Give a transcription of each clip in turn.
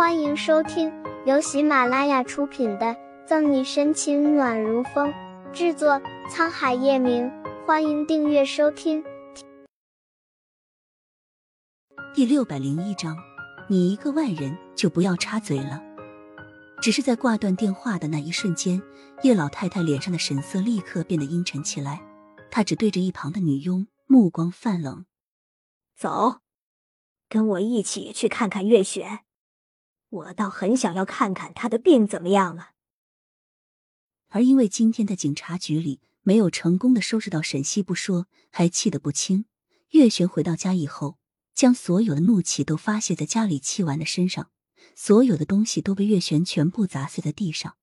欢迎收听由喜马拉雅出品的《赠你深情暖如风》，制作沧海夜明。欢迎订阅收听。第六百零一章，你一个外人就不要插嘴了。只是在挂断电话的那一瞬间，叶老太太脸上的神色立刻变得阴沉起来。她只对着一旁的女佣，目光泛冷：“走，跟我一起去看看月璇。我倒很想要看看他的病怎么样了。”而因为今天在警察局里没有成功的收拾到沈西不说，还气得不轻。月璇回到家以后，将所有的怒气都发泄在家里气完的身上。所有的东西都被月璇全部砸碎在地上。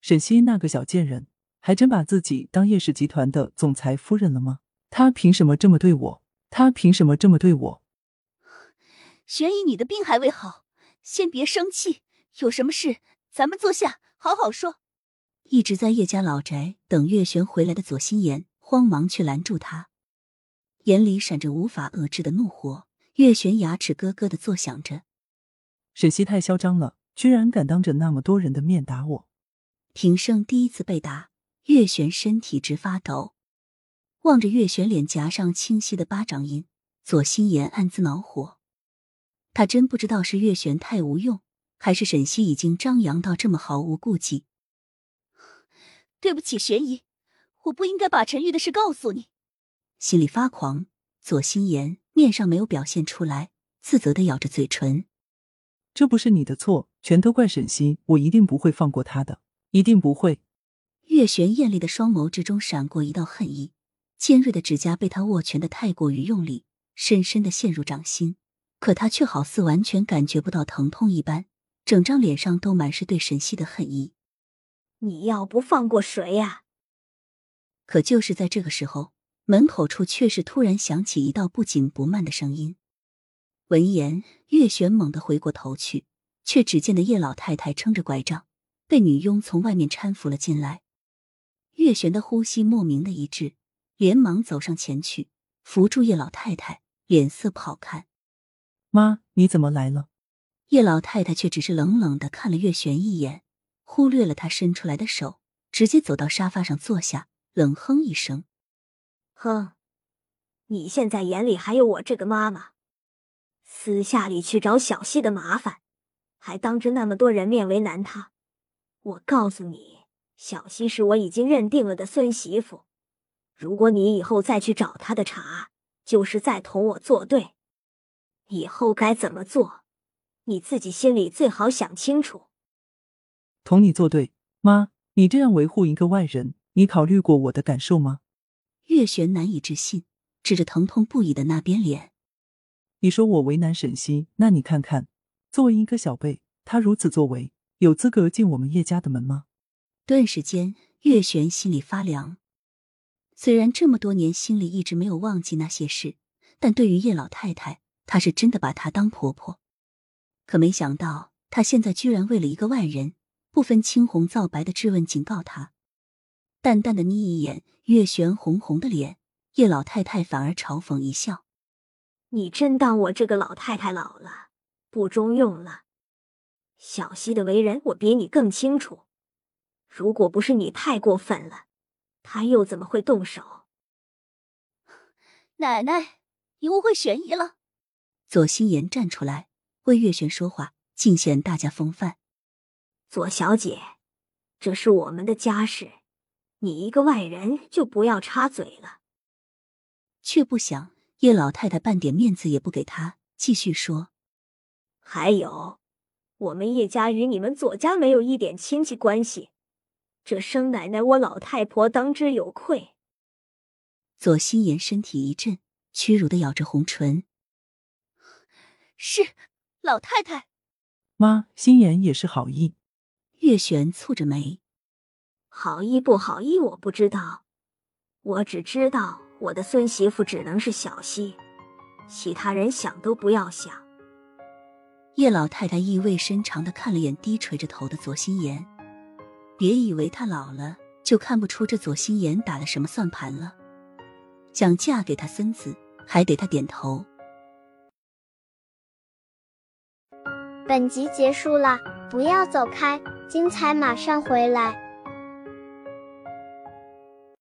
沈西那个小贱人，还真把自己当叶氏集团的总裁夫人了吗？他凭什么这么对我？他凭什么这么对我？玄姨，你的病还未好，先别生气，有什么事咱们坐下好好说。一直在叶家老宅等月璇回来的左心言慌忙去拦住他，眼里闪着无法遏制的怒火。月璇牙齿咯咯的作响着。沈西太嚣张了，居然敢当着那么多人的面打我！平生第一次被打，月璇身体直发抖，望着月璇脸颊上清晰的巴掌印，左心言暗自恼火。他真不知道是月璇太无用，还是沈西已经张扬到这么毫无顾忌。对不起，玄姨，我不应该把陈玉的事告诉你。心里发狂，左心言面上没有表现出来，自责的咬着嘴唇。这不是你的错，全都怪沈西，我一定不会放过他的，一定不会。月璇艳丽的双眸之中闪过一道恨意，尖锐的指甲被他握拳的太过于用力，深深的陷入掌心。可他却好似完全感觉不到疼痛一般，整张脸上都满是对沈西的恨意。你要不放过谁呀？可就是在这个时候，门口处却是突然响起一道不紧不慢的声音。闻言，月璇猛地回过头去，却只见得叶老太太撑着拐杖，被女佣从外面搀扶了进来。月璇的呼吸莫名的一滞，连忙走上前去，扶住叶老太太，脸色不好看：“妈，你怎么来了？”叶老太太却只是冷冷的看了月璇一眼，忽略了他伸出来的手，直接走到沙发上坐下，冷哼一声：“哼，你现在眼里还有我这个妈妈？”私下里去找小西的麻烦，还当着那么多人面为难他。我告诉你，小西是我已经认定了的孙媳妇。如果你以后再去找他的茬，就是在同我作对。以后该怎么做，你自己心里最好想清楚。同你作对，妈，你这样维护一个外人，你考虑过我的感受吗？月璇难以置信，指着疼痛不已的那边脸。你说我为难沈西，那你看看，作为一个小辈，他如此作为，有资格进我们叶家的门吗？顿时间，月璇心里发凉。虽然这么多年心里一直没有忘记那些事，但对于叶老太太，她是真的把她当婆婆。可没想到，她现在居然为了一个外人，不分青红皂白的质问、警告她。淡淡的睨一眼月璇红红的脸，叶老太太反而嘲讽一笑。你真当我这个老太太老了，不中用了？小溪的为人我比你更清楚。如果不是你太过分了，他又怎么会动手？奶奶，你误会玄姨了。左心言站出来为月璇说话，尽显大家风范。左小姐，这是我们的家事，你一个外人就不要插嘴了。却不想。叶老太太半点面子也不给他，继续说：“还有，我们叶家与你们左家没有一点亲戚关系，这生奶奶我老太婆当之有愧。”左心言身体一震，屈辱的咬着红唇：“是老太太。”妈，心言也是好意。月璇蹙着眉：“好意不好意我不知道，我只知道。”我的孙媳妇只能是小溪，其他人想都不要想。叶老太太意味深长的看了眼低垂着头的左心言，别以为她老了就看不出这左心言打了什么算盘了。想嫁给他孙子，还得他点头。本集结束了，不要走开，精彩马上回来。